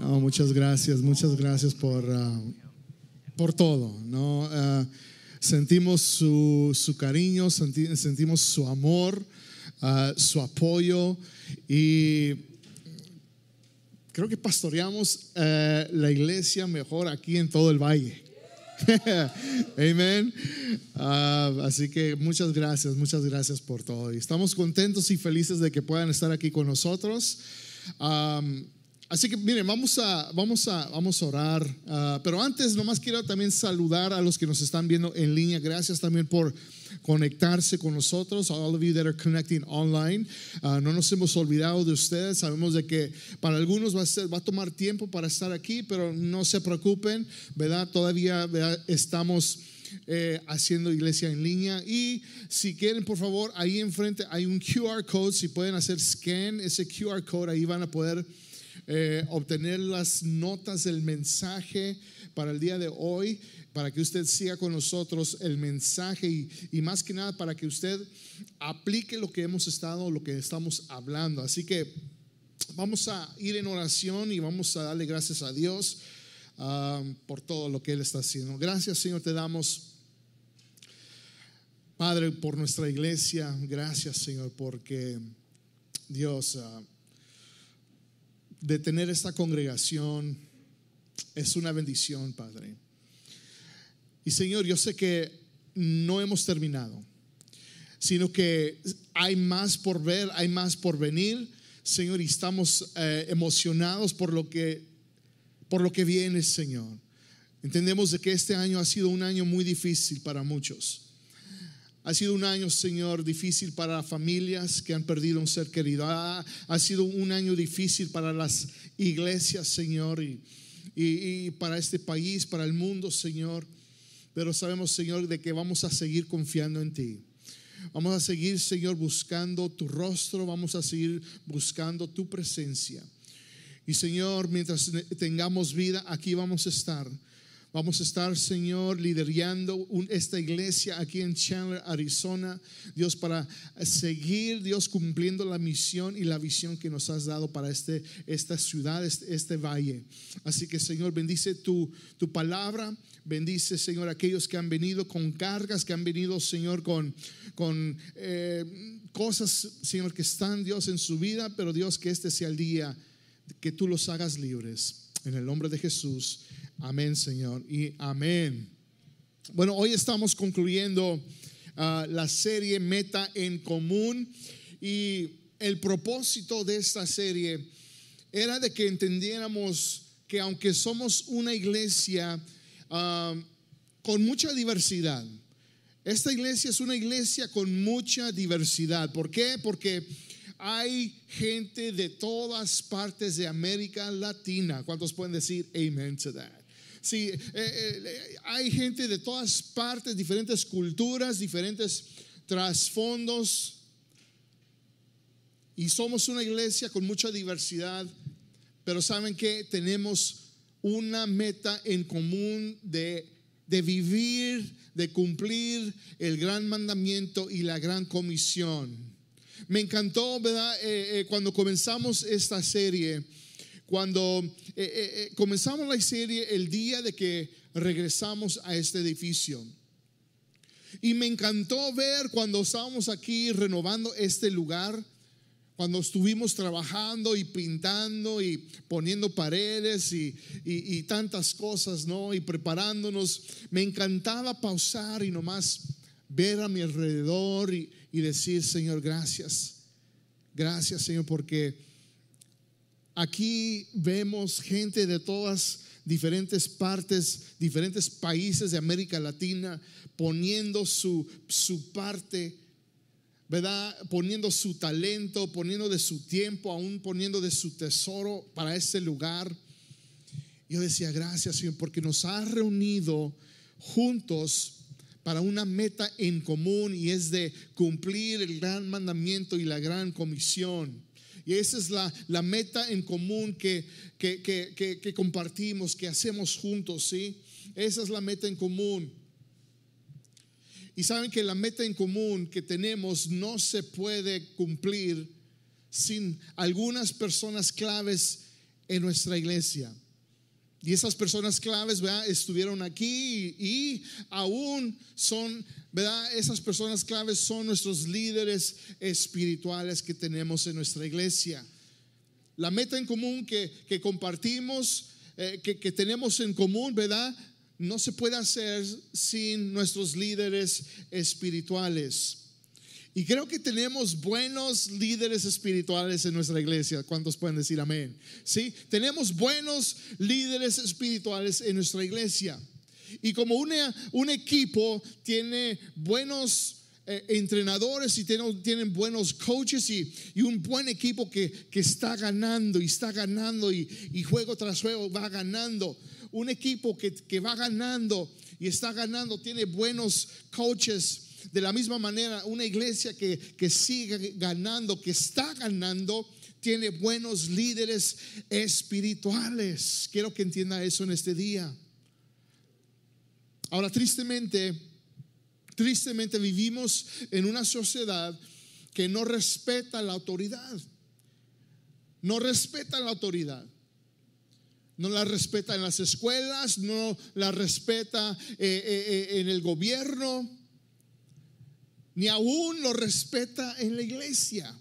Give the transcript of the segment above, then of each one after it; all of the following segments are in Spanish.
Muchas gracias, muchas gracias por, ah, por todo. ¿no? Ah, sentimos su, su cariño, senti- sentimos su amor, ah, su apoyo y creo que pastoreamos eh, la iglesia mejor aquí en todo el valle. Amén. Así que muchas gracias, muchas gracias por todo. Y estamos contentos y felices de que puedan estar aquí con nosotros. Así que miren, vamos a, vamos a, vamos a orar. Ah, pero antes, nomás quiero también saludar a los que nos están viendo en línea. Gracias también por conectarse con nosotros, all of you that are connecting online. Ah, no nos hemos olvidado de ustedes. Sabemos de que para algunos va a, ser- va a tomar tiempo para estar aquí, pero no se preocupen, ¿verdad? Todavía ¿verdad? estamos eh, haciendo iglesia en línea. Y si quieren, por favor, ahí enfrente hay un QR code. Si pueden hacer scan ese QR code, ahí van a poder eh, obtener las notas del mensaje para el día de hoy, para que usted siga con nosotros el mensaje y, más que nada para que usted aplique lo que hemos estado, lo que estamos hablando. Así que vamos a ir en oración y vamos a darle gracias a Dios ah, por todo lo que Él está haciendo. Gracias Señor, te damos. Padre, por nuestra iglesia, gracias Señor, porque Dios, ah, de tener esta congregación es una bendición, Padre. Y Señor, yo sé que no hemos terminado, sino que hay más por ver, hay más por venir, Señor, y estamos eh, emocionados por lo que por lo que viene, Señor. Entendemos de que este año ha sido un año muy difícil para muchos. Ha sido un año, Señor, difícil para familias que han perdido un ser querido. Ha, sido un año difícil para las iglesias, Señor, y- y para este país, para el mundo, Señor. Pero sabemos, Señor, de que vamos a seguir confiando en ti. Vamos a seguir, Señor, buscando tu rostro. Vamos a seguir buscando tu presencia. Y Señor, mientras tengamos vida, aquí vamos a estar. Vamos a estar, Señor, liderando un- esta iglesia aquí en Chandler, Arizona. Dios, para seguir, Dios, cumpliendo la misión y la visión que nos has dado para este, esta ciudad, este, este valle. Así que, Señor, bendice tu, tu palabra. Bendice, Señor, aquellos que han venido con cargas, que han venido, Señor, con, con eh, cosas, Señor, que están, Dios, en su vida. Pero, Dios, que este sea el día que tú los hagas libres. En el nombre de Jesús. Amén, Señor. Y amén. Bueno, hoy estamos concluyendo ah, la serie Meta en Común y el propósito de esta serie era de que entendiéramos que aunque somos una iglesia ah, con mucha diversidad, esta iglesia es una iglesia con mucha diversidad. ¿Por qué? Porque hay gente de todas partes de América Latina. ¿Cuántos pueden decir amen to that? Sí, eh, eh, hay gente de todas partes, diferentes culturas, diferentes trasfondos. Y somos una iglesia con mucha diversidad, pero saben que tenemos una meta en común de, de vivir, de cumplir el gran mandamiento y la gran comisión. Me encantó, ¿verdad? Eh, eh, cuando comenzamos esta serie, cuando eh, comenzamos la serie el día de que regresamos a este edificio. Y me encantó ver cuando estábamos aquí renovando este lugar, cuando estuvimos trabajando y pintando y poniendo paredes y- y tantas cosas, ¿no? Y preparándonos, me encantaba pausar y nomás ver a mi alrededor y, y decir, Señor, gracias. Gracias, Señor, porque aquí vemos gente de todas diferentes partes, diferentes países de América Latina poniendo su, su parte ¿verdad? Poniendo su talento, poniendo de su tiempo, aún poniendo de su tesoro para este lugar. Yo decía, gracias Señor, porque nos ha reunido juntos para una meta en común y es de cumplir el gran mandamiento y la gran comisión. Y esa es la, la meta en común que, que, que, que, compartimos, que hacemos juntos, ¿sí? Esa es la meta en común. Y saben que la meta en común que tenemos no se puede cumplir sin algunas personas claves en nuestra iglesia. Y esas personas claves. Estuvieron aquí y, aún son, ¿verdad? Esas personas claves son nuestros líderes espirituales que tenemos en nuestra iglesia. La meta en común que, compartimos, eh, que, que tenemos en común, ¿verdad? No se puede hacer sin nuestros líderes espirituales. Y creo que tenemos buenos líderes espirituales en nuestra iglesia. ¿Cuántos pueden decir amén? Sí, tenemos buenos líderes espirituales en nuestra iglesia. Y como un equipo tiene buenos eh, entrenadores y tienen, buenos coaches y, un buen equipo que, está ganando y está ganando y, juego tras juego va ganando. Un equipo que, que va ganando y está ganando tiene buenos coaches de la misma manera, una iglesia que, que sigue ganando, que está ganando, tiene buenos líderes espirituales. Quiero que entienda eso en este día. Ahora, tristemente, tristemente vivimos en una sociedad que no respeta la autoridad. No respeta la autoridad. No la respeta en las escuelas, no la respeta eh, eh, eh, en el gobierno, ni aún lo respeta en la iglesia.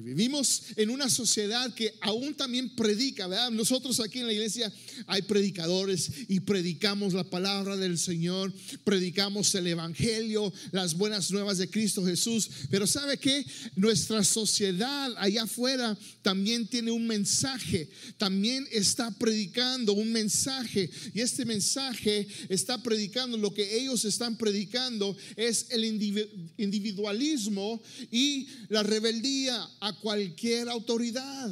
Vivimos en una sociedad que aún también predica, ¿verdad? Nosotros aquí en la iglesia hay predicadores y predicamos la palabra del Señor, predicamos el Evangelio, las buenas nuevas de Cristo Jesús. Pero ¿sabe qué? Nuestra sociedad allá afuera también tiene un mensaje, también está predicando un mensaje. Y este mensaje está predicando, lo que ellos están predicando es el individualismo y la rebeldía cualquier autoridad.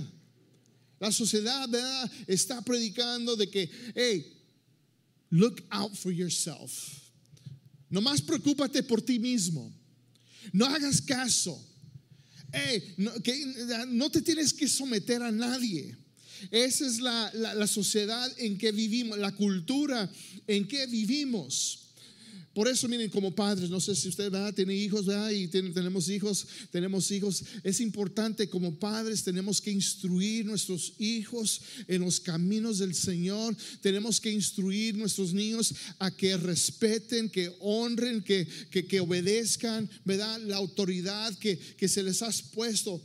La sociedad está predicando de que, hey, look out for yourself. No más preocúpate por ti mismo. No hagas caso. Hey, no, que, no te tienes que someter a nadie. Esa es la, la sociedad en que vivimos, la cultura en que vivimos. Por eso, miren, como padres, no sé si usted tiene hijos, ¿verdad? y tenemos hijos, tenemos hijos. Es importante como padres, tenemos que instruir nuestros hijos en los caminos del Señor. Tenemos que instruir nuestros niños a que respeten, que honren, que, que, obedezcan, ¿verdad? La autoridad que, que se les ha puesto.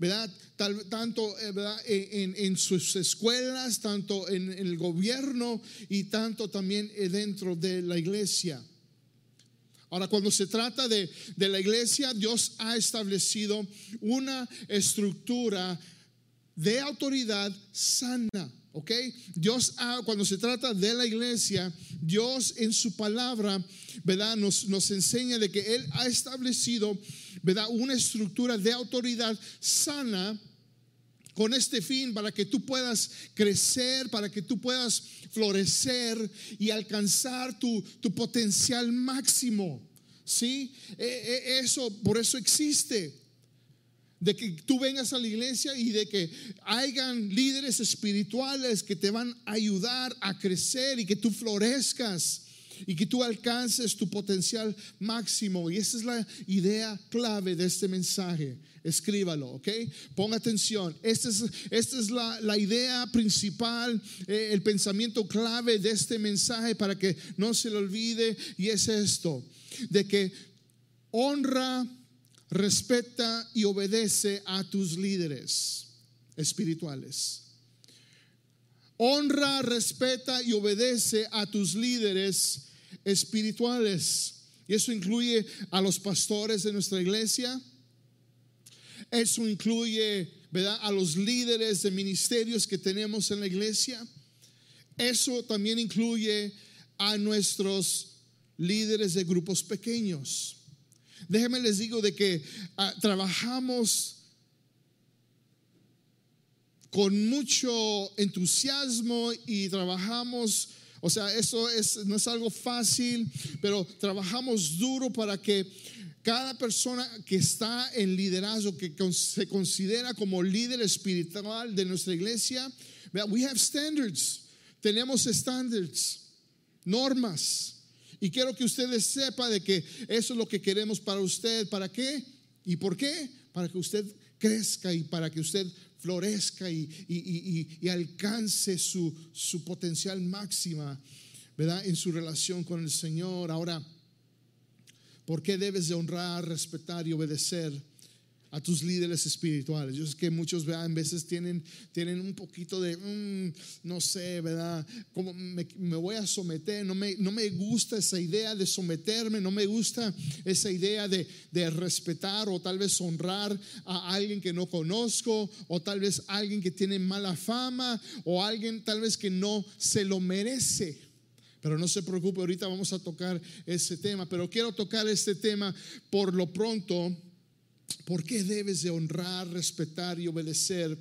¿verdad? tanto eh. En, en, sus escuelas, tanto en, en, el gobierno y tanto también eh, dentro de la iglesia. Ahora, cuando se trata de, la iglesia, Dios ha establecido una estructura de autoridad sana. ¿Ok? Dios, ha, cuando se trata de la iglesia, Dios en su palabra, ¿verdad? Nos, nos enseña de que Él ha establecido, ¿verdad? Una estructura de autoridad sana con este fin para que tú puedas crecer, para que tú puedas florecer y alcanzar tu, potencial máximo. ¿Sí? E, e, eso, por eso existe. De que tú vengas a la iglesia y de que hayan líderes espirituales que te van a ayudar a crecer y que tú florezcas y que tú alcances tu potencial máximo. Y esa es la idea clave de este mensaje. Escríbalo, ¿ok? Ponga atención. Esta es, esta es la, idea principal, eh, el pensamiento clave de este mensaje para que no se le olvide. Y es esto, de que honra, respeta y obedece a tus líderes espirituales. Honra, respeta y obedece a tus líderes espirituales. Y eso incluye a los pastores de nuestra iglesia. Eso incluye, ¿verdad? A los líderes de ministerios que tenemos en la iglesia. Eso también incluye a nuestros líderes de grupos pequeños. Déjenme les digo de que ah, trabajamos con mucho entusiasmo y trabajamos o sea, eso es, no es algo fácil, pero trabajamos duro para que cada persona que está en liderazgo, que se considera como líder espiritual de nuestra iglesia, we have standards, tenemos standards, normas. Y quiero que ustedes sepan de que eso es lo que queremos para usted. ¿Para qué? ¿Y por qué? Para que usted crezca y para que usted florezca y, y alcance su, su potencial máxima, ¿verdad? En su relación con el Señor. Ahora, ¿por qué debes de honrar, respetar y obedecer? A tus líderes espirituales. Yo sé que muchos vean, veces tienen, tienen un poquito de, mm, no sé, ¿verdad? Como me, voy a someter, no me, no me gusta esa idea de someterme, no me gusta esa idea de, de respetar o tal vez honrar a alguien que no conozco o tal vez alguien que tiene mala fama o alguien tal vez que no se lo merece. Pero no se preocupe, ahorita vamos a tocar ese tema, pero quiero tocar este tema por lo pronto ¿Por qué debes de honrar, respetar y obedecer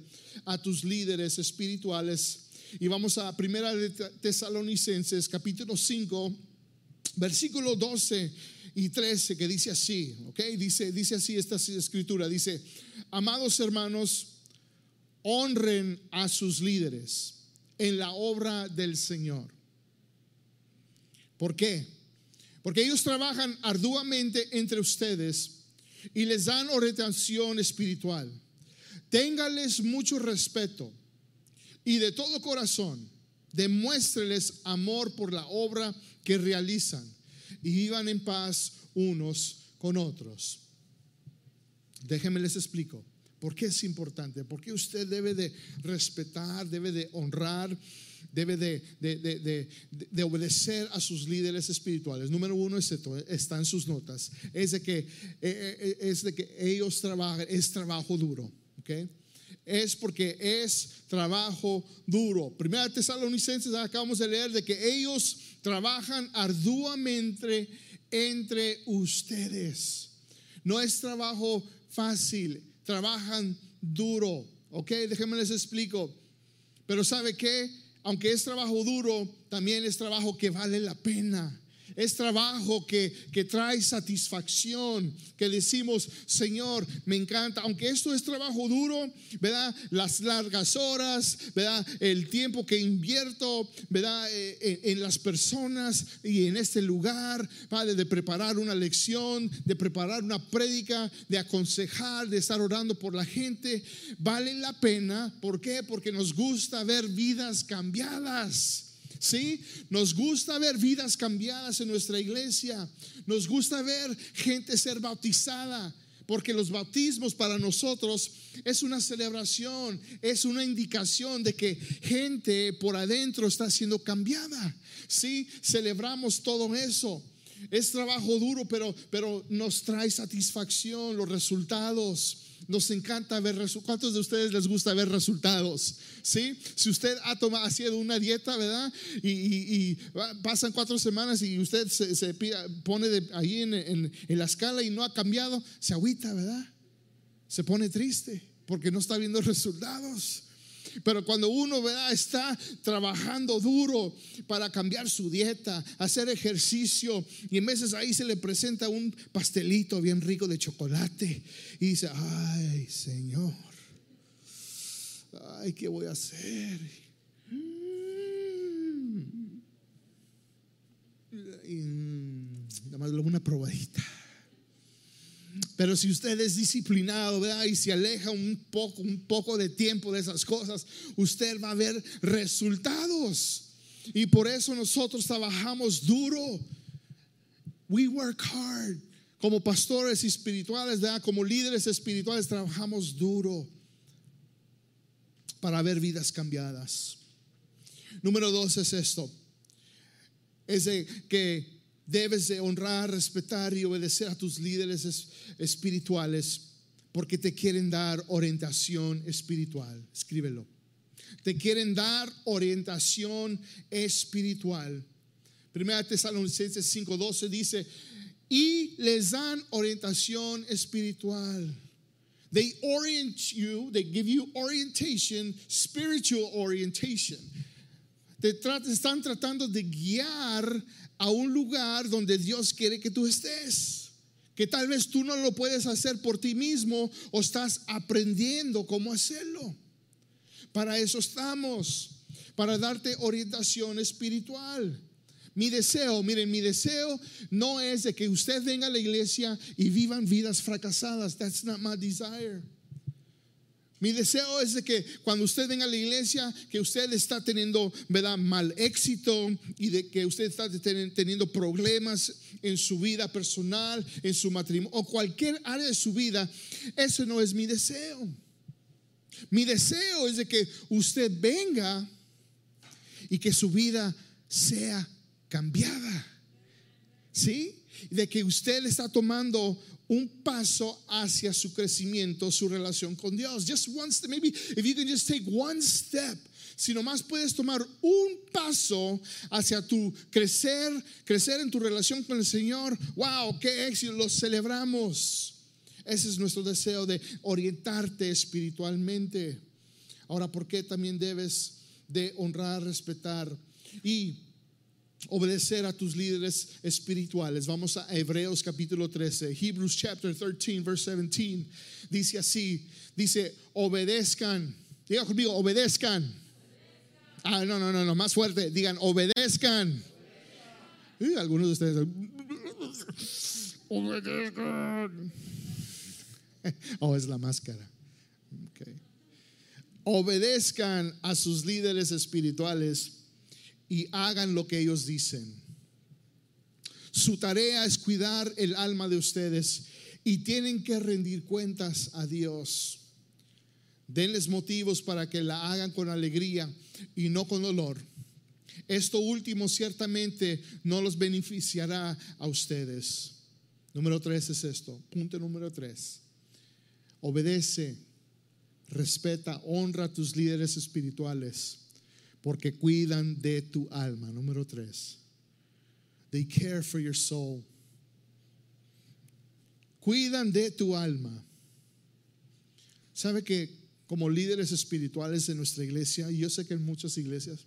a tus líderes espirituales? Y vamos a Primera de Tesalonicenses capítulo 5, versículo 12 y 13 que dice así, ¿ok? Dice, dice así esta escritura, dice, amados hermanos, honren a sus líderes en la obra del Señor. ¿Por qué? Porque ellos trabajan arduamente entre ustedes y les dan orientación espiritual. Téngales mucho respeto y de todo corazón demuéstreles amor por la obra que realizan y vivan en paz unos con otros. Déjenme les explico. ¿Por qué es importante? Porque usted debe de respetar, debe de honrar debe de, obedecer a sus líderes espirituales. Número uno es esto, está en sus notas, es de que, eh, eh, es de que ellos trabajan, es trabajo duro, ¿ok? Es porque es trabajo duro. Primera Tesalonicenses, acabamos de leer de que ellos trabajan arduamente entre ustedes. No es trabajo fácil, trabajan duro, ¿ok? Déjenme les explico. Pero ¿sabe qué? Aunque es trabajo duro, también es trabajo que vale la pena. Es trabajo que, que, trae satisfacción, que decimos, Señor, me encanta, aunque esto es trabajo duro, ¿verdad? Las largas horas, ¿verdad? El tiempo que invierto, ¿verdad? Eh, en, las personas y en este lugar, Padre, de preparar una lección, de preparar una prédica, de aconsejar, de estar orando por la gente, vale la pena. ¿Por qué? Porque nos gusta ver vidas cambiadas. ¿Sí? Nos gusta ver vidas cambiadas en nuestra iglesia. Nos gusta ver gente ser bautizada. Porque los bautismos para nosotros es una celebración, es una indicación de que gente por adentro está siendo cambiada. Sí, celebramos todo eso. Es trabajo duro, pero, pero nos trae satisfacción los resultados. Nos encanta ver ¿Cuántos de ustedes les gusta ver resultados? ¿Sí? Si usted ha tomado, ha sido una dieta, ¿verdad? Y, pasan cuatro semanas y usted se, pone ahí en, en la escala y no ha cambiado, se agüita, ¿verdad? Se pone triste porque no está viendo resultados. Pero cuando uno está trabajando duro para cambiar su dieta, hacer ejercicio, y en veces ahí se le presenta un pastelito bien rico de chocolate, y dice, ay Señor, ay, ¿qué voy a hacer? Y, mm, nada más una probadita. Pero si usted es disciplinado y se aleja un poco, un poco de tiempo de esas cosas, usted va a ver resultados. Y por eso nosotros trabajamos duro. We work hard. Como pastores espirituales, como líderes espirituales, trabajamos duro para ver vidas cambiadas. Número dos es esto. Es que debes de honrar, respetar y obedecer a tus líderes espirituales porque te quieren dar orientación espiritual. Escríbelo. Te quieren dar orientación espiritual. Primera Tesalonicenses 5:12 dice, y les dan orientación espiritual. They orient you, they give you orientation, spiritual orientation. Te están tratando de guiar a un lugar donde Dios quiere que tú estés. Que tal vez tú no lo puedes hacer por ti mismo o estás aprendiendo cómo hacerlo. Para eso estamos, para darte orientación espiritual. Mi deseo, miren, mi deseo no es de que usted venga a la iglesia y vivan vidas fracasadas. That's not my desire. Mi deseo es de que cuando usted venga a la iglesia, que usted está teniendo, ¿verdad?, mal éxito y de que usted está teniendo problemas en su vida personal, en su matrimonio o cualquier área de su vida. Eso no es mi deseo. Mi deseo es de que usted venga y que su vida sea cambiada. ¿Sí? De que usted está tomando un paso hacia su crecimiento, su relación con Dios. Just one step, maybe if you can just take one step. Si nomás puedes tomar un paso hacia tu crecer, crecer en tu relación con el Señor, wow, qué éxito, lo celebramos. Ese es nuestro deseo de orientarte espiritualmente. Ahora, ¿por qué también debes de honrar, respetar y obedecer a tus líderes espirituales. Vamos a Hebreos capítulo 13, Hebrews chapter 13, verse 17. Dice así, dice, obedezcan. Diga conmigo, obedezcan. Ah, no, no, no, no, más fuerte. Digan, obedezcan. Y algunos de ustedes, obedezcan. Oh, es la máscara. Obedezcan a sus líderes espirituales y hagan lo que ellos dicen. Su tarea es cuidar el alma de ustedes y tienen que rendir cuentas a Dios. Denles motivos para que la hagan con alegría y no con dolor. Esto último ciertamente no los beneficiará a ustedes. Número tres es esto. Punto número tres. Obedece, respeta, honra a tus líderes espirituales porque cuidan de tu alma. Número tres, they care for your soul. Cuidan de tu alma. ¿Sabe que como líderes espirituales de nuestra iglesia, y yo sé que en muchas iglesias,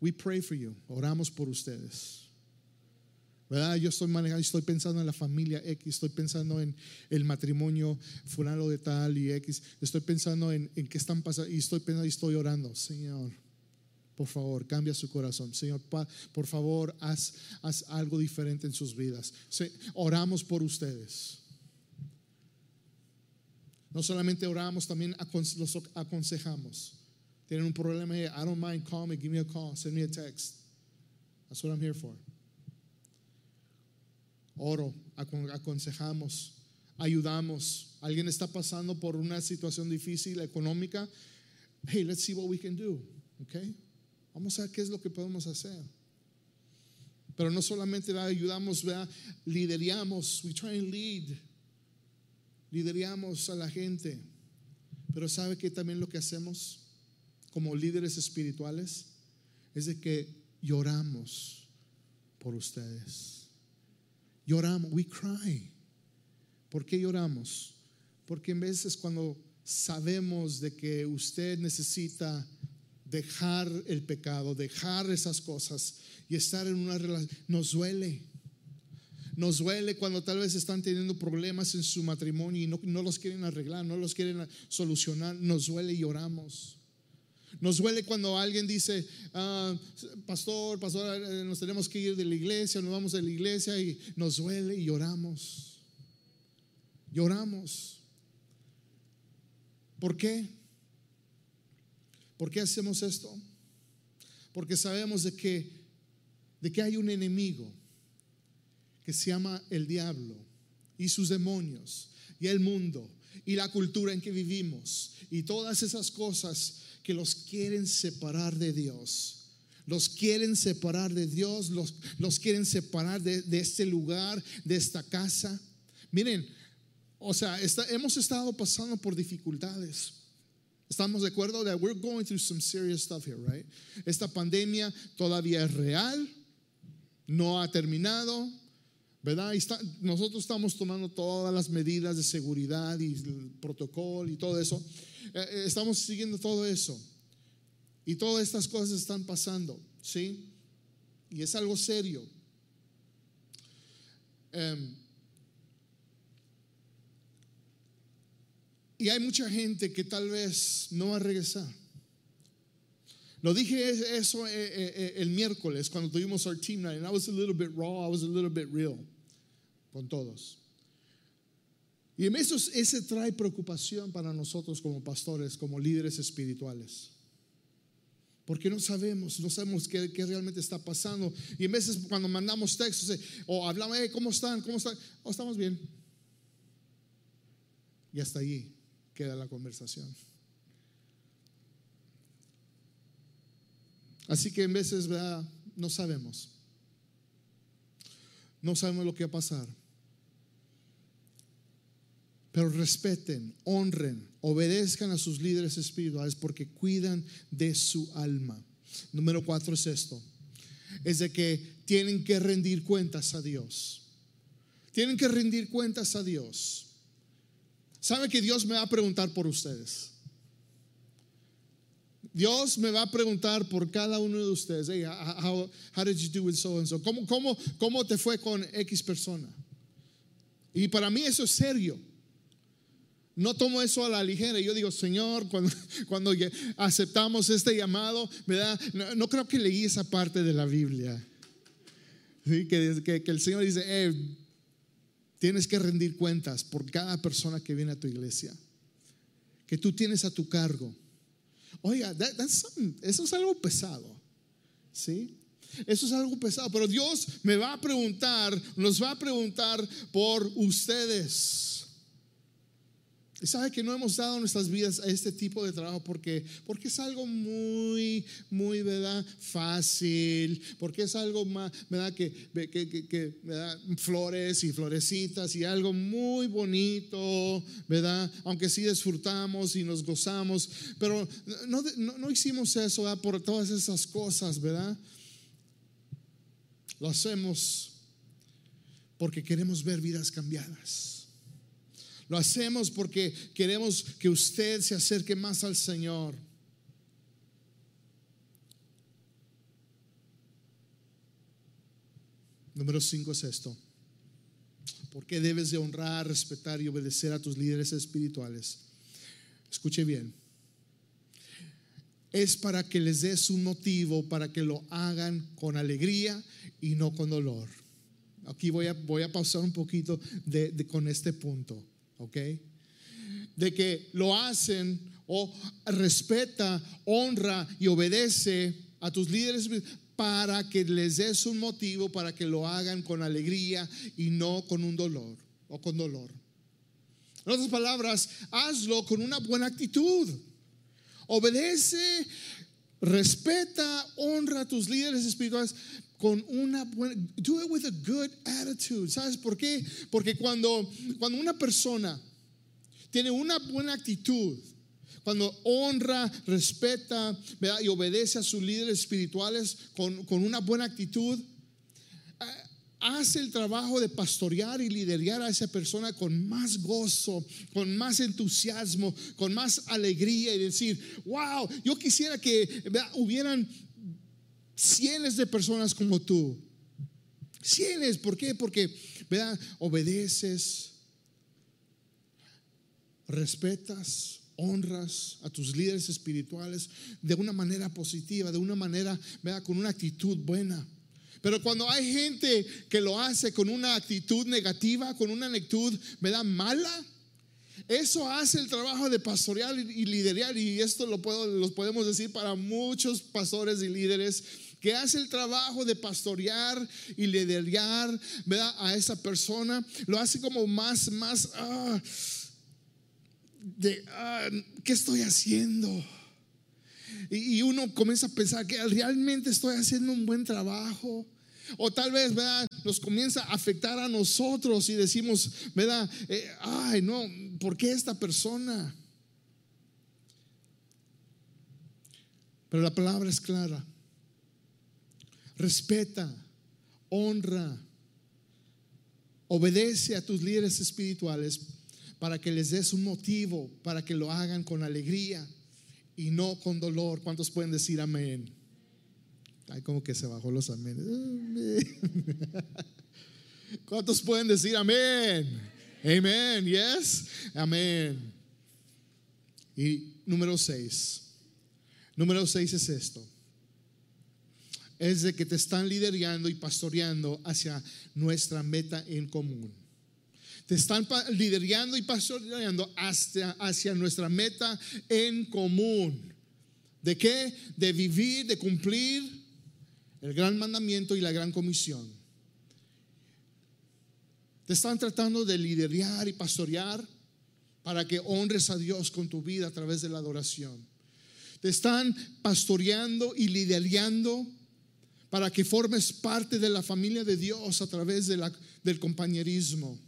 we pray for you, oramos por ustedes. ¿Verdad? Yo estoy manejando, estoy pensando en la familia X, estoy pensando en el matrimonio fulano de tal y X, estoy pensando en, en qué están pasando y estoy pensando y estoy orando, Señor por favor, cambia su corazón. Señor, por favor, haz, haz algo diferente en sus vidas. Oramos por ustedes. No solamente oramos, también los aconsejamos. Tienen un problema, I don't mind, call me, give me a call, send me a text. That's what I'm here for. Oro, aconsejamos, ayudamos. Alguien está pasando por una situación difícil económica. Hey, let's see what we can do. Okay? Vamos a ver qué es lo que podemos hacer. Pero no solamente ayudamos, ¿verdad? lideramos, we try and lead, lideramos a la gente. Pero ¿sabe que también lo que hacemos como líderes espirituales es de que lloramos por ustedes? Lloramos, we cry. ¿Por qué lloramos? Porque en veces cuando sabemos de que usted necesita dejar el pecado, dejar esas cosas y estar en una relación. Nos duele. Nos duele cuando tal vez están teniendo problemas en su matrimonio y no, los quieren arreglar, no los quieren solucionar. Nos duele y lloramos. Nos duele cuando alguien dice, ah, pastor, pastor, nos tenemos que ir de la iglesia, nos vamos de la iglesia y nos duele y lloramos. Lloramos. ¿Por qué? ¿Por qué hacemos esto? Porque sabemos de que, de que hay un enemigo que se llama el diablo y sus demonios y el mundo y la cultura en que vivimos y todas esas cosas que los quieren separar de Dios. Los quieren separar de Dios, los, los quieren separar de, este lugar, de esta casa. Miren, o sea, hemos estado pasando por dificultades. Estamos de acuerdo that we're going through some serious stuff here, right? Esta pandemia todavía es real, no ha terminado, ¿verdad? nosotros estamos tomando todas las medidas de seguridad y el protocolo y todo eso. Eh, eh, estamos siguiendo todo eso. Y todas estas cosas están pasando, ¿sí? Y es algo serio. Um, Y hay mucha gente que tal vez no va a regresar. Lo dije eso eh, eh, eh, el miércoles cuando tuvimos our team night, and I was a little bit raw, I was a little bit real con todos. Y eso ese trae preocupación para nosotros como pastores, como líderes espirituales. Porque no sabemos, no sabemos qué, realmente está pasando. Y en veces cuando mandamos textos o hablamos, ¿cómo están? ¿Cómo están? Oh, estamos bien. Y hasta allí queda la conversación. Así que en veces, ¿verdad? No sabemos. No sabemos lo que va a pasar. Pero respeten, honren, obedezcan a sus líderes espirituales porque cuidan de su alma. Número cuatro es esto. Es de que tienen que rendir cuentas a Dios. Tienen que rendir cuentas a Dios. ¿Sabe que Dios me va a preguntar por ustedes? Dios me va a preguntar por cada uno de ustedes. Hey, how, did you do with so and so? ¿Cómo, cómo, ¿Cómo te fue con X persona? Y para mí eso es serio. No tomo eso a la ligera. Yo digo, Señor, cuando, cuando aceptamos este llamado. No, no, creo que leí esa parte de la Biblia. ¿Sí? Que, que, el Señor dice, eh, tienes que rendir cuentas por cada persona que viene a tu iglesia. Que tú tienes a tu cargo. Oiga, eso es algo pesado. ¿Sí? Eso es algo pesado, pero Dios me va a preguntar, nos va a preguntar por ustedes. Y sabe que no hemos dado nuestras vidas a este tipo de trabajo porque, porque es algo muy, muy, ¿verdad? Fácil, porque es algo más, ¿verdad? Que, que, que, ¿verdad? flores y florecitas y algo muy bonito, ¿verdad? Aunque sí disfrutamos y nos gozamos, pero no, no, no hicimos eso ¿verdad? por todas esas cosas, ¿verdad? Lo hacemos porque queremos ver vidas cambiadas. Lo hacemos porque queremos que usted se acerque más al Señor. Número cinco es esto. Porque debes de honrar, respetar y obedecer a tus líderes espirituales. Escuche bien. Es para que les des un motivo para que lo hagan con alegría y no con dolor. Aquí voy a, voy a pausar un poquito con este punto. ¿Ok? De que lo hacen o respeta, honra y obedece a tus líderes para que les des un motivo para que lo hagan con alegría y no con un dolor o con dolor. En otras palabras, hazlo con una buena actitud. Obedece, respeta, honra a tus líderes espirituales con una buena, do it with a good attitude. ¿Sabes por qué? Porque cuando, cuando una persona tiene una buena actitud, cuando honra, respeta y obedece a sus líderes espirituales con, con una buena actitud, eh, hace el trabajo de pastorear y liderar a esa persona con más gozo, con más entusiasmo, con más alegría y decir, wow, yo quisiera que hubieran Cienes de personas como tú. Cienes, ¿por qué? Porque. Obedeces, respetas, honras a tus líderes espirituales de una manera positiva, de una manera, ¿verdad? Con una actitud buena. Pero cuando hay gente que lo hace con una actitud negativa, con una actitud, ¿verdad? Mala, eso hace el trabajo de pastorear y liderar, y esto lo, puedo, lo podemos decir para muchos pastores y líderes que hace el trabajo de pastorear y liderar ¿verdad? a esa persona, lo hace como más, más, ah, de, ah, ¿qué estoy haciendo? Y, uno comienza a pensar que realmente estoy haciendo un buen trabajo. O tal vez, ¿verdad? Nos comienza a afectar a nosotros y decimos, ¿verdad? Eh, ay, no, ¿por qué esta persona? Pero la palabra es clara respeta, honra, obedece a tus líderes espirituales para que les des un motivo, para que lo hagan con alegría y no con dolor. ¿Cuántos pueden decir amén? Ay, como que se bajó los amén. ¿Cuántos pueden decir amén? Amén, yes, amén. Y número seis. Número seis es esto es de que te están liderando y pastoreando hacia nuestra meta en común. te están liderando y pastoreando hacia, hacia nuestra meta en común. ¿De qué? De vivir, de cumplir el gran mandamiento y la gran comisión. Te están tratando de liderar y pastorear para que honres a Dios con tu vida a través de la adoración. Te están pastoreando y liderando para que formes parte de la familia de Dios a través del compañerismo.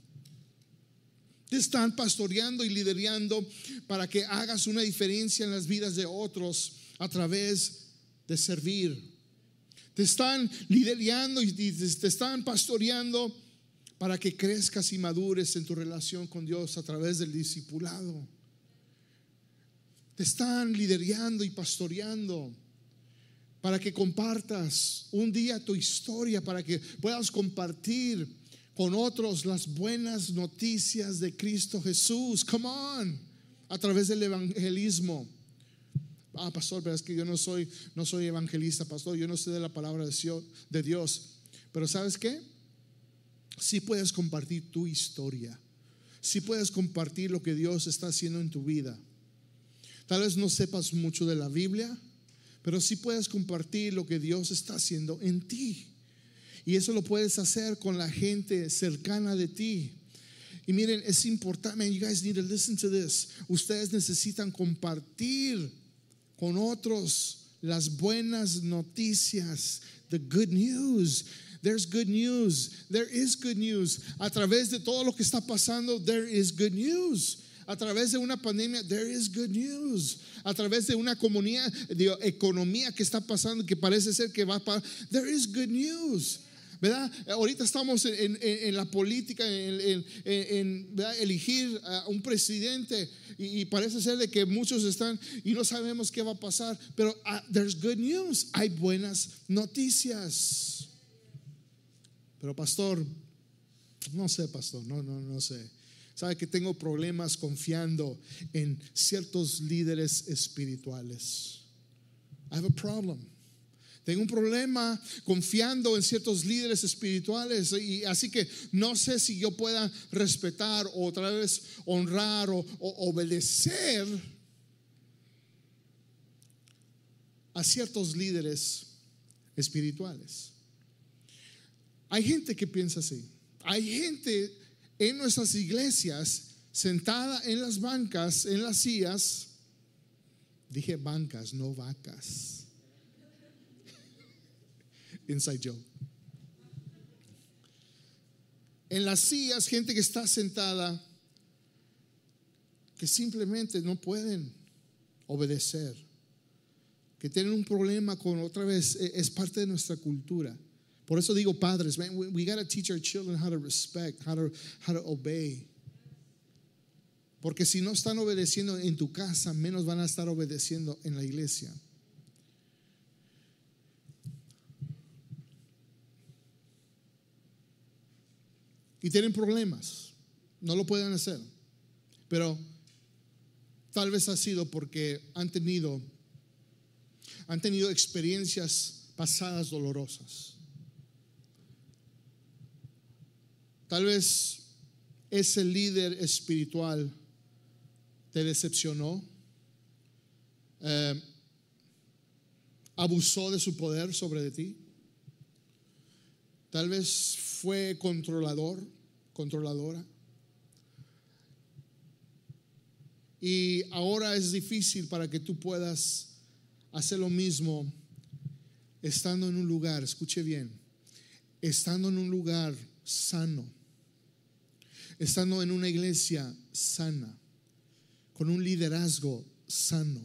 Te están pastoreando y liderando para que hagas una diferencia en las vidas de otros a través de servir. Te están liderando y te están pastoreando para que crezcas y madures en tu relación con Dios a través del discipulado. Te están liderando y pastoreando para que compartas un día tu historia, para que puedas compartir con otros las buenas noticias de Cristo Jesús. Come on, a través del evangelismo. Ah, pastor, pero es que yo no soy, no soy evangelista, pastor, yo no sé de la palabra de Dios. Pero ¿sabes qué? Si puedes compartir tu historia. Si puedes compartir lo que Dios está haciendo en tu vida. Tal vez no sepas mucho de la Biblia, pero sí puedes compartir lo que Dios está haciendo en ti. Y eso lo puedes hacer con la gente cercana de ti. Y miren, es importante, man, you guys need to listen to this. Ustedes necesitan compartir con otros las buenas noticias, the good news. There's good news. There is good news. A través de todo lo que está pasando, there is good news. A través de una pandemia, there is good news. A través de una comunidad, de economía que está pasando, que parece ser que va para, there is good news. ¿verdad? Ahorita estamos en, la política, en, elegir a un presidente y, parece ser de que muchos están y no sabemos qué va a pasar, pero uh, there's good news, hay buenas noticias. Pero pastor, no sé, pastor, no, no, no sé. Sabe que tengo problemas confiando en ciertos líderes espirituales. I have a problem. Tengo un problema confiando en ciertos líderes espirituales y así que no sé si yo pueda respetar o otra vez honrar o, obedecer a ciertos líderes espirituales. Hay gente que piensa así. Hay gente en nuestras iglesias, sentada en las bancas, en las sillas, dije bancas, no vacas. Inside joke. En las sillas, gente que está sentada, que simplemente no pueden obedecer, que tienen un problema con otra vez, e, es parte de nuestra cultura. Por eso digo padres, we, we got to teach our children how to respect, how to, how to obey. Porque si no están obedeciendo en tu casa, menos van a estar obedeciendo en la iglesia. Y tienen problemas, no lo pueden hacer. Pero tal vez ha sido porque han tenido han tenido experiencias pasadas dolorosas. Tal vez ese líder espiritual te decepcionó, eh, abusó de su poder sobre de ti. Tal vez fue controlador, controladora. Y ahora es difícil para que tú puedas hacer lo mismo estando en un lugar, escuche bien, estando en un lugar sano estando en una iglesia sana, con un liderazgo sano,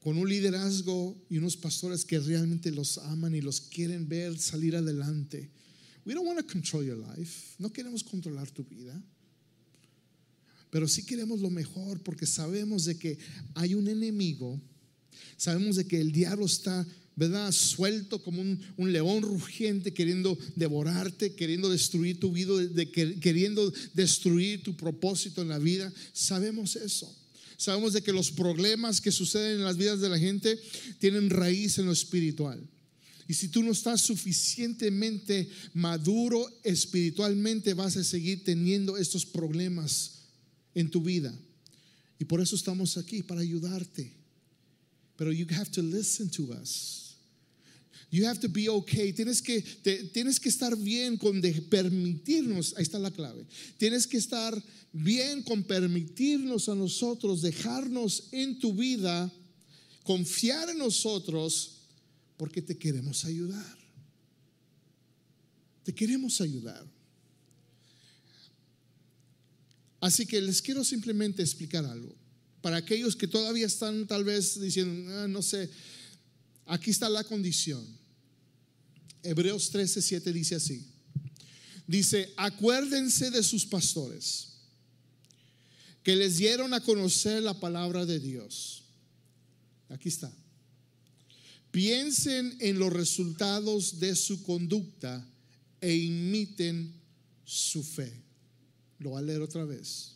con un liderazgo y unos pastores que realmente los aman y los quieren ver salir adelante. We don't want to control your life. No queremos controlar tu vida. Pero sí queremos lo mejor porque sabemos de que hay un enemigo. Sabemos de que el diablo está ¿verdad? Suelto como un, león rugiente queriendo devorarte, queriendo destruir tu vida, queriendo destruir tu propósito en la vida. Sabemos eso. Sabemos de que los problemas que suceden en las vidas de la gente tienen raíz en lo espiritual. Y si tú no estás suficientemente maduro espiritualmente, vas a seguir teniendo estos problemas en tu vida. Y por eso estamos aquí, para ayudarte. Pero you have to listen to us. You have to be okay. Tienes que, tienes que estar bien con permitirnos, ahí está la clave. Tienes que estar bien con permitirnos a nosotros, dejarnos en tu vida, confiar en nosotros, porque te queremos ayudar. Te queremos ayudar. Así que les quiero simplemente explicar algo. Para aquellos que todavía están tal vez diciendo, ah, no sé, aquí está la condición. Hebreos 13, 7 dice así. Dice, acuérdense de sus pastores que les dieron a conocer la palabra de Dios. Aquí está. Piensen en los resultados de su conducta e imiten su fe. Lo voy a leer otra vez.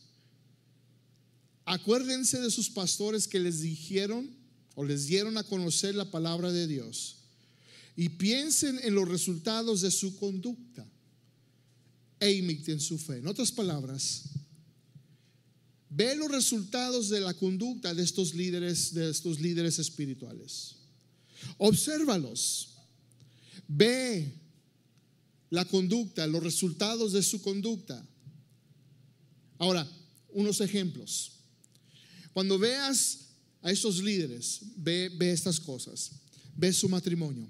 Acuérdense de sus pastores que les dijeron o les dieron a conocer la palabra de Dios y piensen en los resultados de su conducta e imiten su fe. En otras palabras, ve los resultados de la conducta de estos líderes, de estos líderes espirituales. Obsérvalos. Ve la conducta, los resultados de su conducta. Ahora, unos ejemplos. Cuando veas a estos líderes, ve, ve estas cosas. Ve su matrimonio.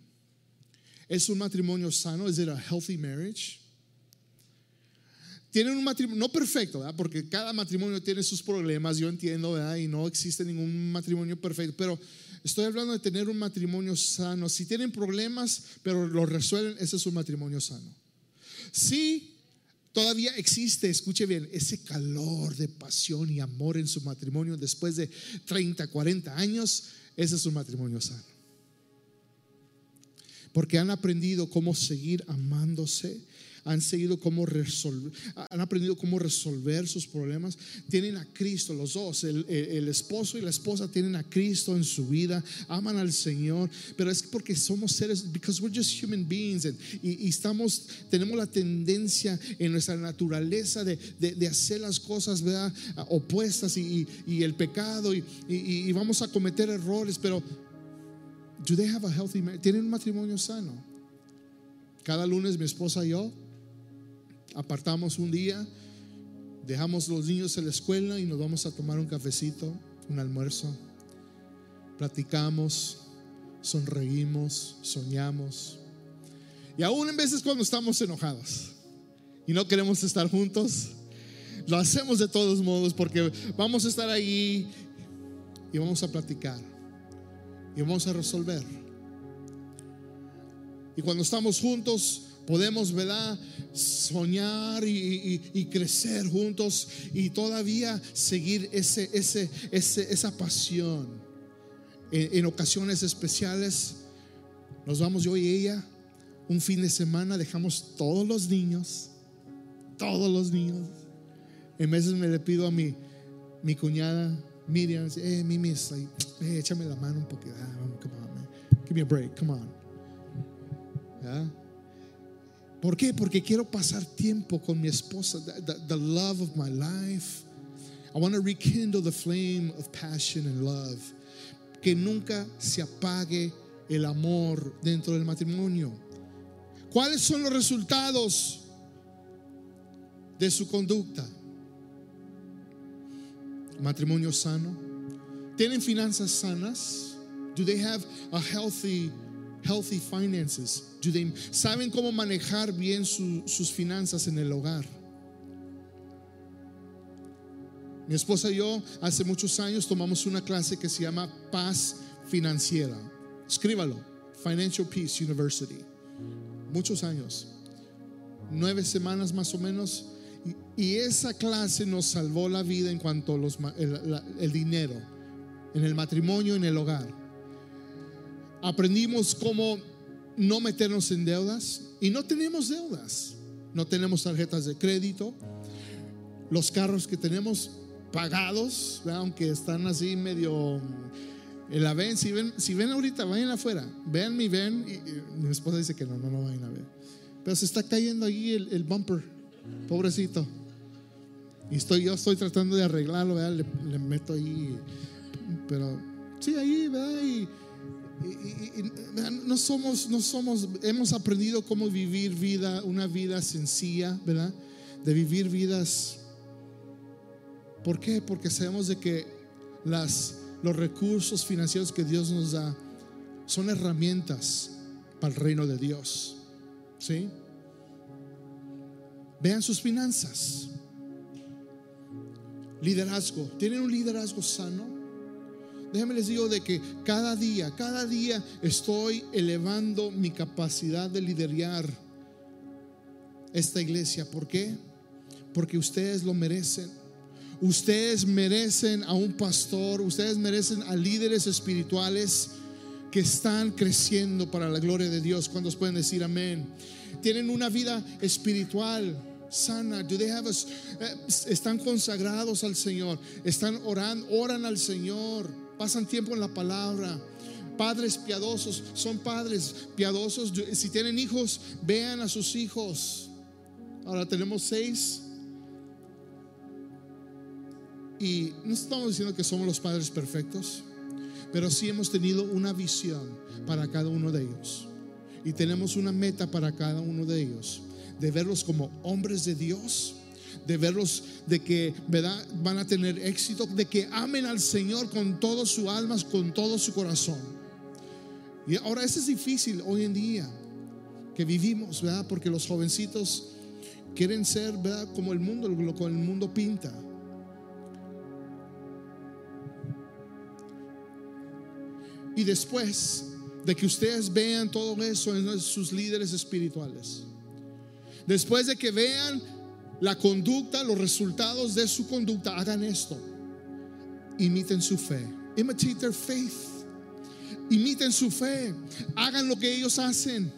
¿Es un matrimonio sano? ¿Es a healthy marriage? Tienen un matrimonio, no perfecto, ¿verdad? porque cada matrimonio tiene sus problemas, yo entiendo, ¿verdad? y no existe ningún matrimonio perfecto, pero estoy hablando de tener un matrimonio sano. Si tienen problemas, pero lo resuelven, ese es un matrimonio sano. Si todavía existe, escuche bien, ese calor de pasión y amor en su matrimonio después de 30, 40 años, ese es un matrimonio sano porque han aprendido cómo seguir amándose, han seguido cómo resolver, han aprendido cómo resolver sus problemas. Tienen a Cristo, los dos, el, esposo y la esposa tienen a Cristo en su vida, aman al Señor, pero es porque somos seres, because we're just human beings, y, estamos, tenemos la tendencia en nuestra naturaleza de, hacer las cosas ¿verdad? opuestas y, el pecado, y vamos a cometer errores, pero Do they have a healthy ¿Tienen un matrimonio sano? Cada lunes mi esposa y yo apartamos un día, dejamos los niños en la escuela y nos vamos a tomar un cafecito, un almuerzo. Platicamos, sonreímos, soñamos. Y aún en veces cuando estamos enojados y no queremos estar juntos, lo hacemos de todos modos porque vamos a estar ahí y vamos a platicar y vamos a resolver. Y cuando estamos juntos, podemos, ¿verdad? Soñar y, crecer juntos y todavía seguir ese, ese, esa pasión. En, en, ocasiones especiales, nos vamos yo y ella un fin de semana, dejamos todos los niños, todos los niños. En veces me le pido a mi, mi cuñada, Miriam, hey, Mimi, like, hey, échame la mano un poquito. Ah, come on, man. Give me a break, come on. ¿Ya? ¿Por qué? Porque quiero pasar tiempo con mi esposa, the, the love of my life. I want to rekindle the flame of passion and love. Que nunca se apague el amor dentro del matrimonio. ¿Cuáles son los resultados de su conducta? Matrimonio sano? ¿Tienen finanzas sanas? Do they have a healthy healthy finances? Do they saben cómo manejar bien sus finanzas en el hogar? Mi esposa y yo hace muchos años tomamos una clase que se llama Paz Financiera. Escríbalo, Financial Peace University. Muchos años. Nueve semanas más o menos y esa clase nos salvó la vida en cuanto a el, dinero, en el matrimonio, en el hogar. Aprendimos cómo no meternos en deudas y no tenemos deudas. No tenemos tarjetas de crédito. Los carros que tenemos pagados, aunque están así medio Y la ven, si ven, si ven ahorita, vayan afuera. Vean mi ven. Y, mi esposa dice que no, no lo vayan a ver. Pero se está cayendo ahí el, el bumper. Pobrecito. Y estoy, yo estoy tratando de arreglarlo, Le, le, meto ahí. Pero sí, ahí, ¿verdad? Y, no somos, no somos, hemos aprendido cómo vivir vida, una vida sencilla, ¿verdad? De vivir vidas. ¿Por qué? Porque sabemos de que las, los recursos financieros que Dios nos da son herramientas para el reino de Dios. ¿Sí? Vean sus finanzas. Liderazgo. ¿Tienen un liderazgo sano? Déjenme les digo de que cada día, cada día estoy elevando mi capacidad de liderar esta iglesia. ¿Por qué? Porque ustedes lo merecen. Ustedes merecen a un pastor, ustedes merecen a líderes espirituales que están creciendo para la gloria de Dios. ¿Cuántos pueden decir amén? Tienen una vida espiritual sana. Do eh, están consagrados al Señor, están orando, oran al Señor pasan tiempo en la palabra. Padres piadosos, son padres piadosos. Si tienen hijos, vean a sus hijos. Ahora tenemos seis. Y no estamos diciendo que somos los padres perfectos, pero sí hemos tenido una visión para cada uno de ellos. Y tenemos una meta para cada uno de ellos, de verlos como hombres de Dios de verlos, de que ¿verdad? van a tener éxito, de que amen al Señor con todo su alma, con todo su corazón. Y ahora eso es difícil hoy en día que vivimos, ¿verdad? Porque los jovencitos quieren ser, ¿verdad? Como el mundo, lo que el mundo pinta. Y después de que ustedes vean todo eso en sus líderes espirituales, después de que vean la conducta, los resultados de su conducta, hagan esto. Imiten su fe. Imitate their faith. Imiten su fe. Hagan lo que ellos hacen.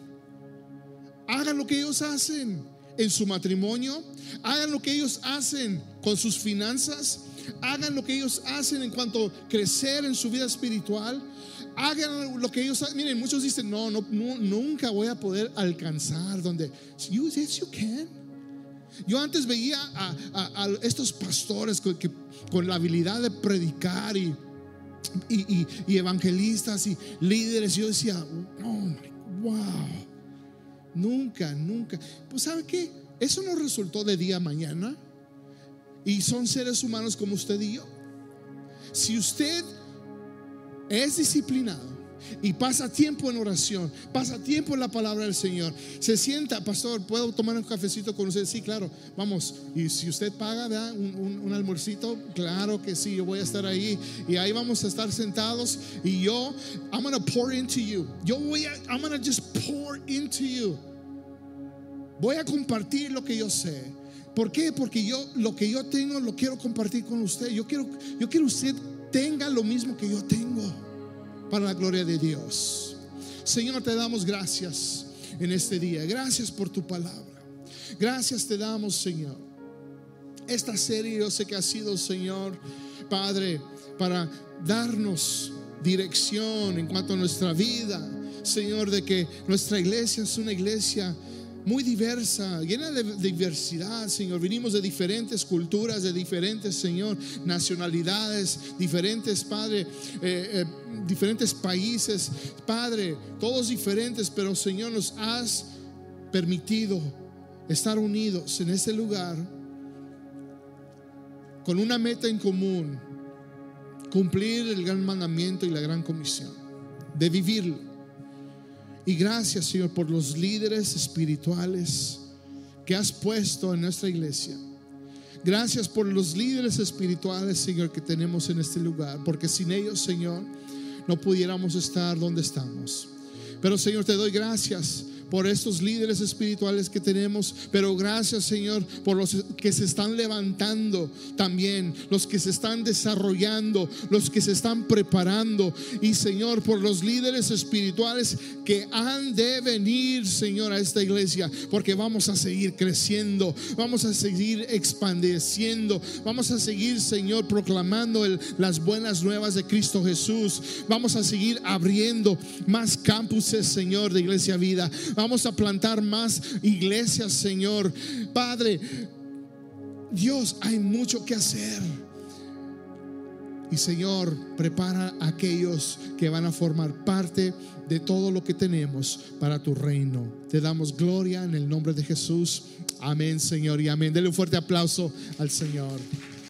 Hagan lo que ellos hacen en su matrimonio. Hagan lo que ellos hacen con sus finanzas. Hagan lo que ellos hacen en cuanto a crecer en su vida espiritual. Hagan lo que ellos. Miren, muchos dicen, no, no, nunca voy a poder alcanzar donde. You, yes, you can. Yo antes veía a, estos pastores que, con la habilidad de predicar y, y, evangelistas y líderes. Yo decía, oh wow, nunca, nunca. Pues ¿sabe qué? Eso no resultó de día a mañana. Y son seres humanos como usted y yo. Si usted es disciplinado, y pasa tiempo en oración, pasa tiempo en la palabra del Señor. Se sienta, pastor, ¿puedo tomar un cafecito con usted? Sí, claro, vamos. Y si usted paga un, un, almuercito, claro que sí, yo voy a estar ahí. Y ahí vamos a estar sentados. Y yo, I'm going to pour into you. Yo voy a, I'm going to just pour into you. Voy a compartir lo que yo sé. ¿Por qué? Porque yo lo que yo tengo lo quiero compartir con usted. Yo quiero, yo quiero usted tenga lo mismo que yo tengo para la gloria de Dios. Señor, te damos gracias en este día. Gracias por tu palabra. Gracias te damos, Señor. Esta serie yo sé que ha sido, Señor, Padre, para darnos dirección en cuanto a nuestra vida. Señor, de que nuestra iglesia es una iglesia muy diversa, llena de diversidad, Señor. Vinimos de diferentes culturas, de diferentes, Señor, nacionalidades, diferentes, Padre, eh, eh, diferentes países, Padre, todos diferentes, pero Señor, nos has permitido estar unidos en este lugar con una meta en común, cumplir el gran mandamiento y la gran comisión, de vivirlo y gracias, Señor, por los líderes espirituales que has puesto en nuestra iglesia. Gracias por los líderes espirituales, Señor, que tenemos en este lugar, porque sin ellos, Señor, no pudiéramos estar donde estamos. Pero, Señor, te doy gracias por estos líderes espirituales que tenemos, pero gracias Señor por los que se están levantando también, los que se están desarrollando, los que se están preparando. Y Señor por los líderes espirituales que han de venir Señor a esta iglesia, porque vamos a seguir creciendo, vamos a seguir expandeciendo, vamos a seguir Señor proclamando las buenas nuevas de Cristo Jesús, vamos a seguir abriendo más campuses Señor de Iglesia Vida, vamos a plantar más iglesias Señor. Padre, Dios, hay mucho que hacer. Y Señor, prepara a aquellos que van a formar parte de todo lo que tenemos para tu reino. Te damos gloria en el nombre de Jesús. Amén, Señor, y amén. Dele un fuerte aplauso al Señor.